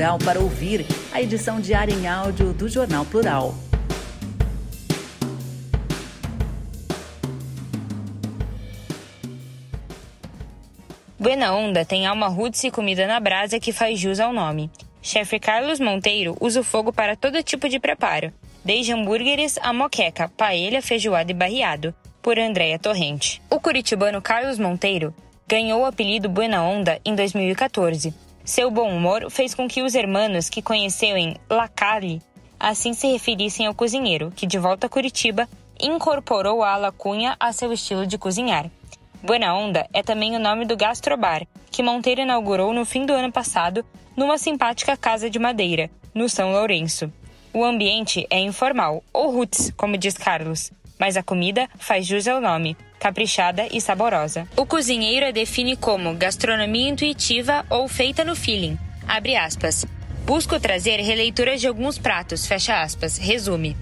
Plural para ouvir. A edição diária em áudio do Jornal Plural. Buena Onda tem alma roots e comida na brasa que faz jus ao nome. Chefe Carlos Monteiro usa o fogo para todo tipo de preparo, desde hambúrgueres a moqueca, paella, feijoada e barreado, por Andréia Torrente. O curitibano Carlos Monteiro ganhou o apelido Buena Onda em 2014. Seu bom humor fez com que os hermanos que conheceu em La Cali assim se referissem ao cozinheiro, que de volta a Curitiba incorporou a alcunha a seu estilo de cozinhar. Buena Onda é também o nome do gastrobar, que Monteiro inaugurou no fim do ano passado numa simpática casa de madeira, no São Lourenço. O ambiente é informal, ou roots, como diz Carlos, mas a comida faz jus ao nome, caprichada e saborosa. O cozinheiro a define como gastronomia intuitiva ou feita no feeling. Abre aspas. Busco trazer releituras de alguns pratos, fecha aspas, resume.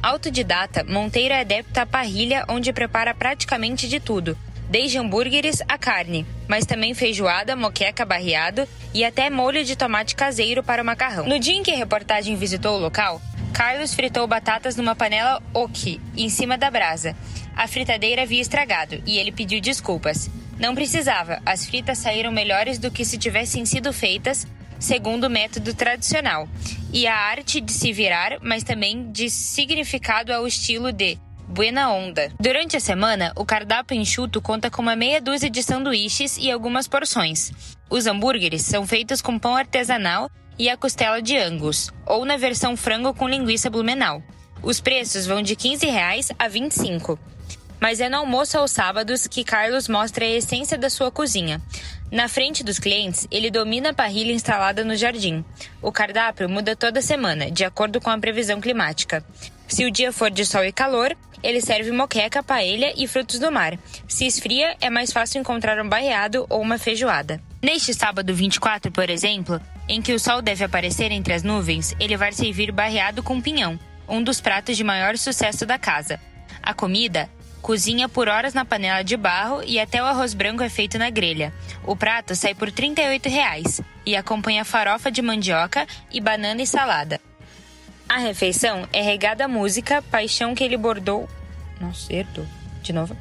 Autodidata, Monteiro é adepta à parrilha onde prepara praticamente de tudo, desde hambúrgueres a carne, mas também feijoada, moqueca barreado e até molho de tomate caseiro para o macarrão. No dia em que a reportagem visitou o local, Carlos fritou batatas numa panela oki, em cima da brasa. A fritadeira havia estragado e ele pediu desculpas. Não precisava, as fritas saíram melhores do que se tivessem sido feitas segundo o método tradicional. E a arte de se virar, mas também de significado ao estilo de Buena Onda. Durante a semana, o cardápio enxuto conta com uma meia dúzia de sanduíches e algumas porções. Os hambúrgueres são feitos com pão artesanal e a costela de Angus, ou na versão frango com linguiça blumenau. Os preços vão de 15 reais a R$ 25. Mas é no almoço aos sábados que Carlos mostra a essência da sua cozinha. Na frente dos clientes, ele domina a parrilha instalada no jardim. O cardápio muda toda semana, de acordo com a previsão climática. Se o dia for de sol e calor, ele serve moqueca, paella e frutos do mar. Se esfria, é mais fácil encontrar um barreado ou uma feijoada. Neste sábado 24, por exemplo, em que o sol deve aparecer entre as nuvens, ele vai servir barreado com pinhão, um dos pratos de maior sucesso da casa. A comida cozinha por horas na panela de barro e até o arroz branco é feito na grelha. O prato sai por 38 reais, e acompanha farofa de mandioca e banana e salada. A refeição é regada à música Paixão que ele bordou. Nossa, herdou. De novo.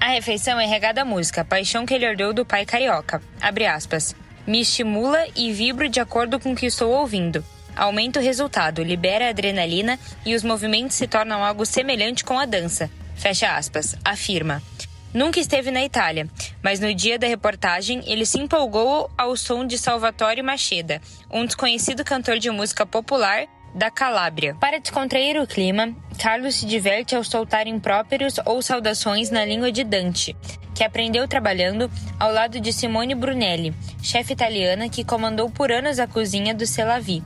A refeição é regada à música Paixão que ele herdou do pai carioca. Abre aspas. Me estimula e vibro de acordo com o que estou ouvindo. Aumenta o resultado, libera a adrenalina e os movimentos se tornam algo semelhante com a dança. Fecha aspas. Afirma. Nunca esteve na Itália, mas no dia da reportagem ele se empolgou ao som de Salvatore Macheda, um desconhecido cantor de música popular da Calábria. Para descontrair o clima, Carlos se diverte ao soltar impróprios ou saudações na língua de Dante, que aprendeu trabalhando ao lado de Simone Brunelli, chefe italiana que comandou por anos a cozinha do Celavi.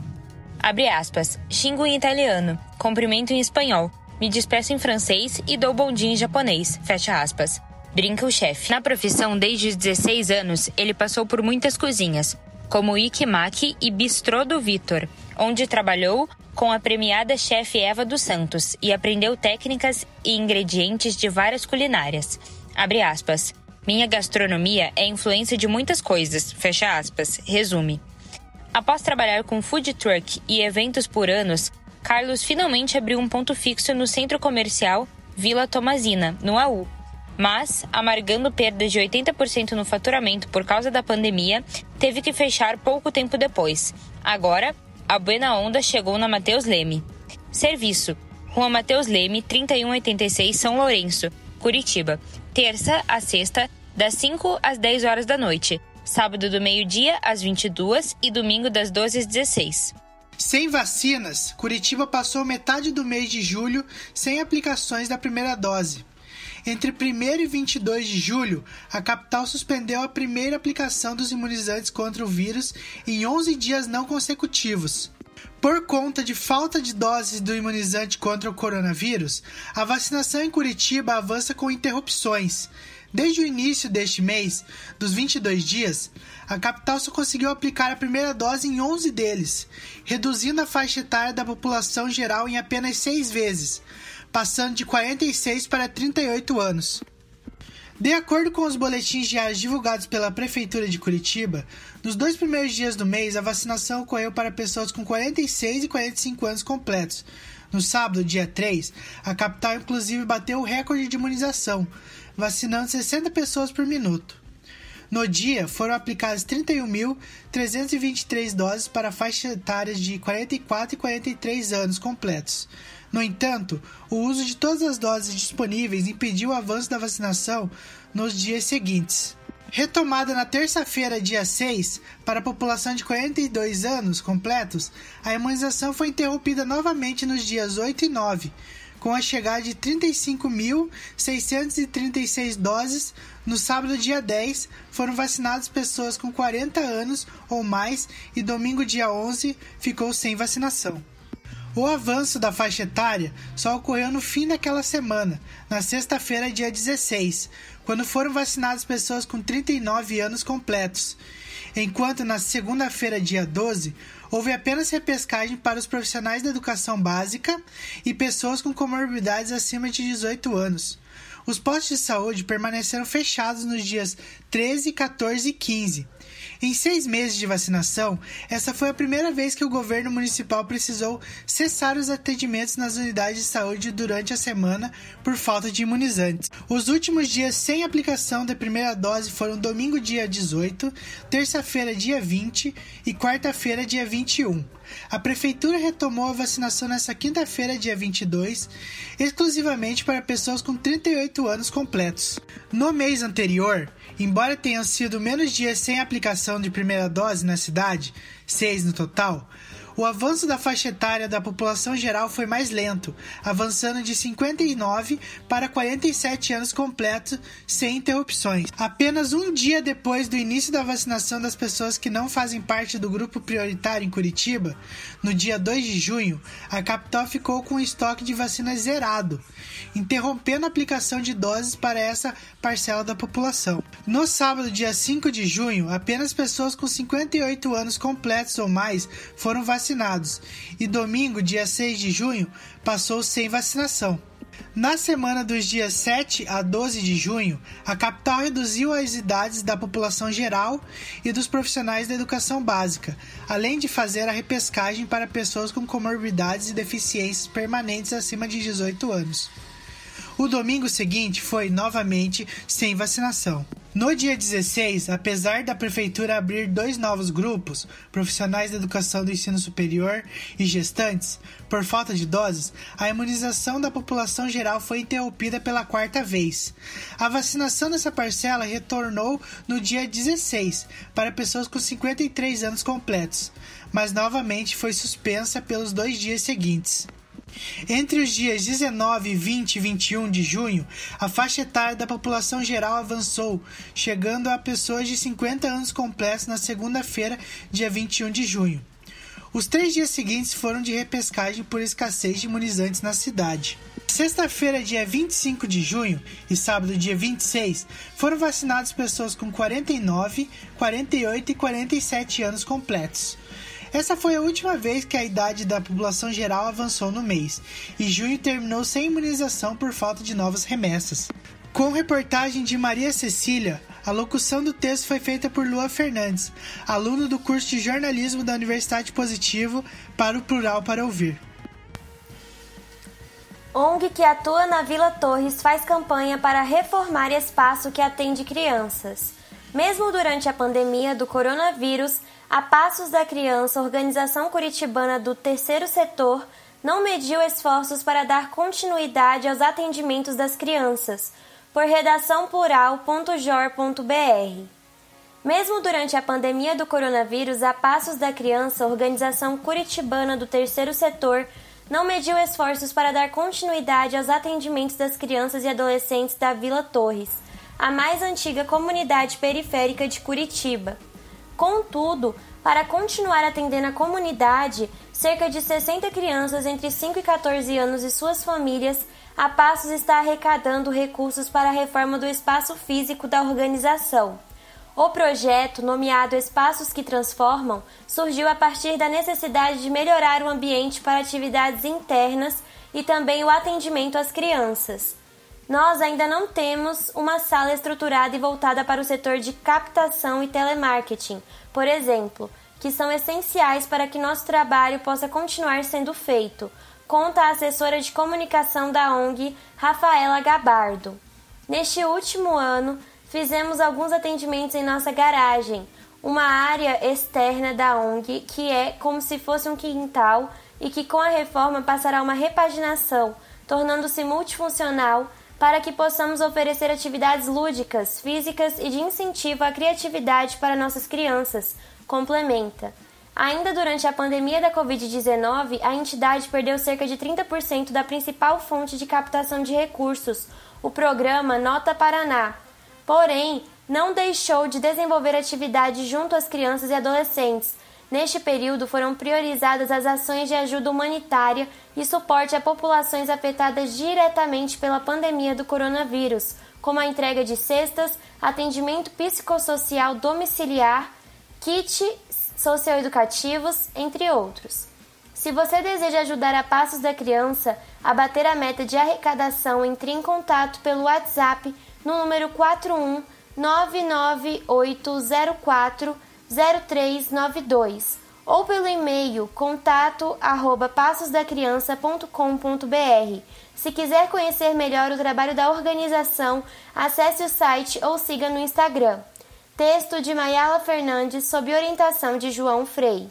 Abre aspas, xingo em italiano, cumprimento em espanhol, me despeço em francês e dou bom dia em japonês, fecha aspas. Brinca o chefe. Na profissão, desde os 16 anos, ele passou por muitas cozinhas, como Ikimaki e Bistrô do Vitor, onde trabalhou com a premiada chefe Eva dos Santos e aprendeu técnicas e ingredientes de várias culinárias. Abre aspas. Minha gastronomia é influência de muitas coisas, fecha aspas, resume. Após trabalhar com food truck e eventos por anos, Carlos finalmente abriu um ponto fixo no centro comercial Vila Tomazina, no AU, mas, amargando perdas de 80% no faturamento por causa da pandemia, teve que fechar pouco tempo depois. Agora, a Buena Onda chegou na Mateus Leme. Serviço: Rua Mateus Leme, 3186 São Lourenço, Curitiba. Terça a sexta, das 5 às 10 horas da noite. Sábado do meio-dia às 22 e domingo das 12 às 16. Sem vacinas, Curitiba passou metade do mês de julho sem aplicações da primeira dose. Entre 1 e 22 de julho, a capital suspendeu a primeira aplicação dos imunizantes contra o vírus em 11 dias não consecutivos. Por conta de falta de doses do imunizante contra o coronavírus, a vacinação em Curitiba avança com interrupções. Desde o início deste mês, dos 22 dias, a capital só conseguiu aplicar a primeira dose em 11 deles, reduzindo a faixa etária da população geral em apenas seis vezes, passando de 46 para 38 anos. De acordo com os boletins diários divulgados pela Prefeitura de Curitiba, nos dois primeiros dias do mês a vacinação ocorreu para pessoas com 46 e 45 anos completos. No sábado, dia 3, a capital inclusive bateu o recorde de imunização, vacinando 60 pessoas por minuto. No dia, foram aplicadas 31.323 doses para faixas etárias de 44 e 43 anos completos. No entanto, o uso de todas as doses disponíveis impediu o avanço da vacinação nos dias seguintes. Retomada na terça-feira, dia 6, para a população de 42 anos completos, a imunização foi interrompida novamente nos dias 8 e 9, com a chegada de 35.636 doses. No sábado, dia 10, foram vacinadas pessoas com 40 anos ou mais e domingo, dia 11, ficou sem vacinação. O avanço da faixa etária só ocorreu no fim daquela semana, na sexta-feira, dia 16, quando foram vacinadas pessoas com 39 anos completos, enquanto na segunda-feira, dia 12, houve apenas repescagem para os profissionais da educação básica e pessoas com comorbidades acima de 18 anos. Os postos de saúde permaneceram fechados nos dias 13, 14 e 15. Em seis meses de vacinação, essa foi a primeira vez que o governo municipal precisou cessar os atendimentos nas unidades de saúde durante a semana por falta de imunizantes. Os últimos dias sem aplicação da primeira dose foram domingo, dia 18, terça-feira, dia 20 e quarta-feira, dia 21. A prefeitura retomou a vacinação nesta quinta-feira, dia 22, exclusivamente para pessoas com 38 anos completos. No mês anterior, embora tenham sido menos dias sem aplicação de primeira dose na cidade, seis no total, o avanço da faixa etária da população geral foi mais lento, avançando de 59 para 47 anos completos sem interrupções. Apenas um dia depois do início da vacinação das pessoas que não fazem parte do grupo prioritário em Curitiba, no dia 2 de junho, a capital ficou com o estoque de vacinas zerado, interrompendo a aplicação de doses para essa parcela da população. No sábado, dia 5 de junho, apenas pessoas com 58 anos completos ou mais foram vacinadas vacinados e domingo, dia 6 de junho, passou sem vacinação. Na semana dos dias 7 a 12 de junho, a capital reduziu as idades da população geral e dos profissionais da educação básica, além de fazer a repescagem para pessoas com comorbidades e deficiências permanentes acima de 18 anos. O domingo seguinte foi novamente sem vacinação. No dia 16, apesar da prefeitura abrir dois novos grupos, profissionais da educação do ensino superior e gestantes, por falta de doses, a imunização da população geral foi interrompida pela quarta vez. A vacinação dessa parcela retornou no dia 16 para pessoas com 53 anos completos, mas novamente foi suspensa pelos dois dias seguintes. Entre os dias 19, 20 e 21 de junho, a faixa etária da população geral avançou, chegando a pessoas de 50 anos completos na segunda-feira, dia 21 de junho. Os três dias seguintes foram de repescagem por escassez de imunizantes na cidade. Sexta-feira, dia 25 de junho, e sábado, dia 26, foram vacinadas pessoas com 49, 48 e 47 anos completos. Essa foi a última vez que a idade da população geral avançou no mês, e junho terminou sem imunização por falta de novas remessas. Com reportagem de Maria Cecília, a locução do texto foi feita por Lua Fernandes, aluno do curso de jornalismo da Universidade Positivo, para o Plural para Ouvir. ONG que atua na Vila Torres faz campanha para reformar espaço que atende crianças. Mesmo durante a pandemia do coronavírus, a Passos da Criança, organização curitibana do terceiro setor, não mediu esforços para dar continuidade aos atendimentos das crianças, por redação plural.jor.br. Mesmo durante a pandemia do coronavírus, a Passos da Criança, organização curitibana do terceiro setor, não mediu esforços para dar continuidade aos atendimentos das crianças e adolescentes da Vila Torres, a mais antiga comunidade periférica de Curitiba. Contudo, para continuar atendendo a comunidade, cerca de 60 crianças entre 5 e 14 anos e suas famílias, a Passos está arrecadando recursos para a reforma do espaço físico da organização. O projeto, nomeado Espaços que Transformam, surgiu a partir da necessidade de melhorar o ambiente para atividades internas e também o atendimento às crianças. Nós ainda não temos uma sala estruturada e voltada para o setor de captação e telemarketing, por exemplo, que são essenciais para que nosso trabalho possa continuar sendo feito, conta a assessora de comunicação da ONG, Rafaela Gabardo. Neste último ano, fizemos alguns atendimentos em nossa garagem, uma área externa da ONG que é como se fosse um quintal e que com a reforma passará uma repaginação, tornando-se multifuncional para que possamos oferecer atividades lúdicas, físicas e de incentivo à criatividade para nossas crianças, complementa. Ainda durante a pandemia da Covid-19, a entidade perdeu cerca de 30% da principal fonte de captação de recursos, o programa Nota Paraná, porém não deixou de desenvolver atividades junto às crianças e adolescentes. Neste período foram priorizadas as ações de ajuda humanitária e suporte a populações afetadas diretamente pela pandemia do coronavírus, como a entrega de cestas, atendimento psicossocial domiciliar, kits socioeducativos, entre outros. Se você deseja ajudar a Passos da Criança a bater a meta de arrecadação, entre em contato pelo WhatsApp no número 41 99804 0392 ou pelo e-mail contato arroba passosdacriança.com.br. Se quiser conhecer melhor o trabalho da organização, acesse o site ou siga no Instagram. Texto de Mayala Fernandes sob orientação de João Frei.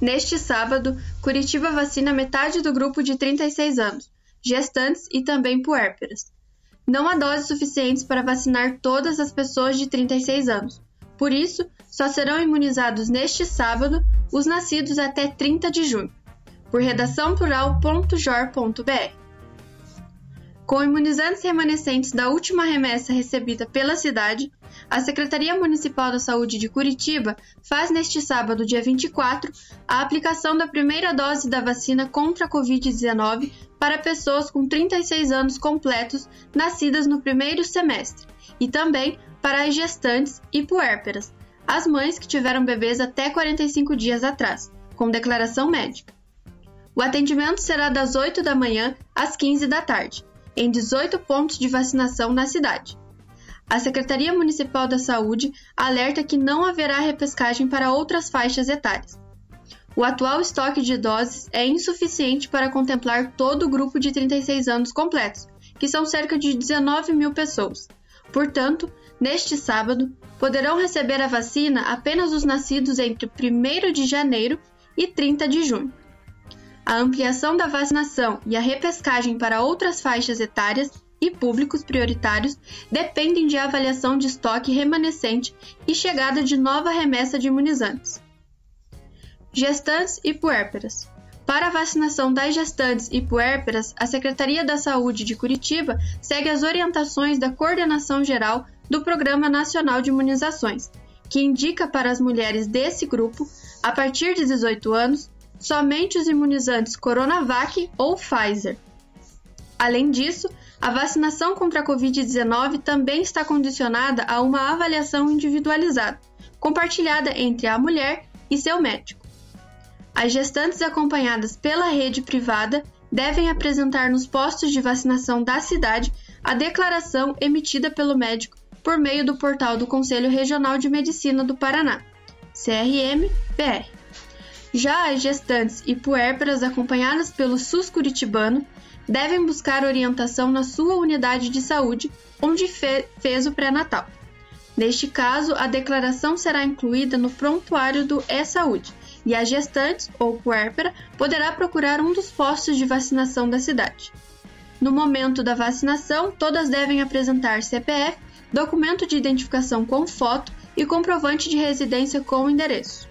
Neste sábado, Curitiba vacina metade do grupo de 36 anos, gestantes e também puérperas não há doses suficientes para vacinar todas as pessoas de 36 anos. Por isso, só serão imunizados neste sábado os nascidos até 30 de junho. Por redaçãoplural.jor.br. Com imunizantes remanescentes da última remessa recebida pela cidade, a Secretaria Municipal da Saúde de Curitiba faz neste sábado, dia 24, a aplicação da primeira dose da vacina contra a Covid-19 para pessoas com 36 anos completos nascidas no primeiro semestre e também para as gestantes e puérperas, as mães que tiveram bebês até 45 dias atrás, com declaração médica. O atendimento será das 8 da manhã às 15 da tarde, em 18 pontos de vacinação na cidade. A Secretaria Municipal da Saúde alerta que não haverá repescagem para outras faixas etárias. O atual estoque de doses é insuficiente para contemplar todo o grupo de 36 anos completos, que são cerca de 19 mil pessoas. Portanto, neste sábado, poderão receber a vacina apenas os nascidos entre 1 de janeiro e 30 de junho. A ampliação da vacinação e a repescagem para outras faixas etárias e públicos prioritários dependem de avaliação de estoque remanescente e chegada de nova remessa de imunizantes gestantes e puérperas. Para a vacinação das gestantes e puérperas, a Secretaria da Saúde de Curitiba segue as orientações da Coordenação Geral do Programa Nacional de Imunizações, que indica para as mulheres desse grupo, a partir de 18 anos, somente os imunizantes Coronavac ou Pfizer. Além disso, a vacinação contra a Covid-19 também está condicionada a uma avaliação individualizada, compartilhada entre a mulher e seu médico. As gestantes acompanhadas pela rede privada devem apresentar nos postos de vacinação da cidade a declaração emitida pelo médico por meio do portal do Conselho Regional de Medicina do Paraná, CRM-PR. Já as gestantes e puérperas acompanhadas pelo SUS Curitibano devem buscar orientação na sua unidade de saúde onde fe fez o pré-natal. Neste caso, a declaração será incluída no prontuário do E-Saúde, e a gestante ou puérpera poderá procurar um dos postos de vacinação da cidade. No momento da vacinação, todas devem apresentar CPF, documento de identificação com foto e comprovante de residência com endereço.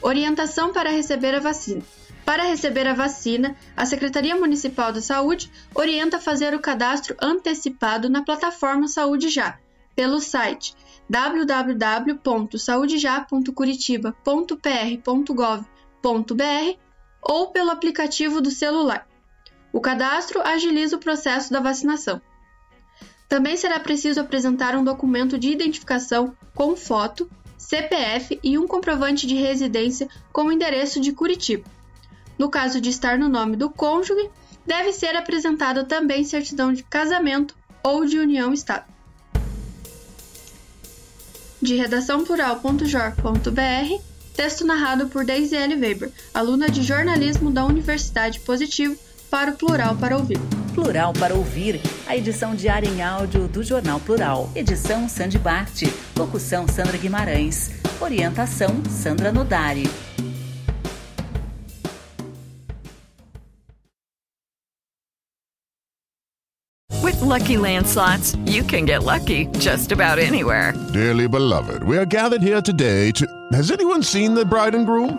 Orientação para receber a vacina. Para receber a vacina, a Secretaria Municipal da Saúde orienta a fazer o cadastro antecipado na plataforma Saúde Já, pelo site www.saudejá.curitiba.pr.gov.br ou pelo aplicativo do celular. O cadastro agiliza o processo da vacinação. Também será preciso apresentar um documento de identificação com foto, CPF e um comprovante de residência com endereço de Curitiba. No caso de estar no nome do cônjuge, deve ser apresentada também certidão de casamento ou de união estável. De redação plural.jor.br, texto narrado por Daisy L. Weber, aluna de jornalismo da Universidade Positivo, para o Plural para Ouvir. Plural para Ouvir, a edição diária em áudio do Jornal Plural. Edição Sandy Bart. Locução Sandra Guimarães. Orientação Sandra Nodari. With Lucky Land slots, you can get lucky just about anywhere. Dearly beloved, we are gathered here today to. Has anyone seen the bride and groom?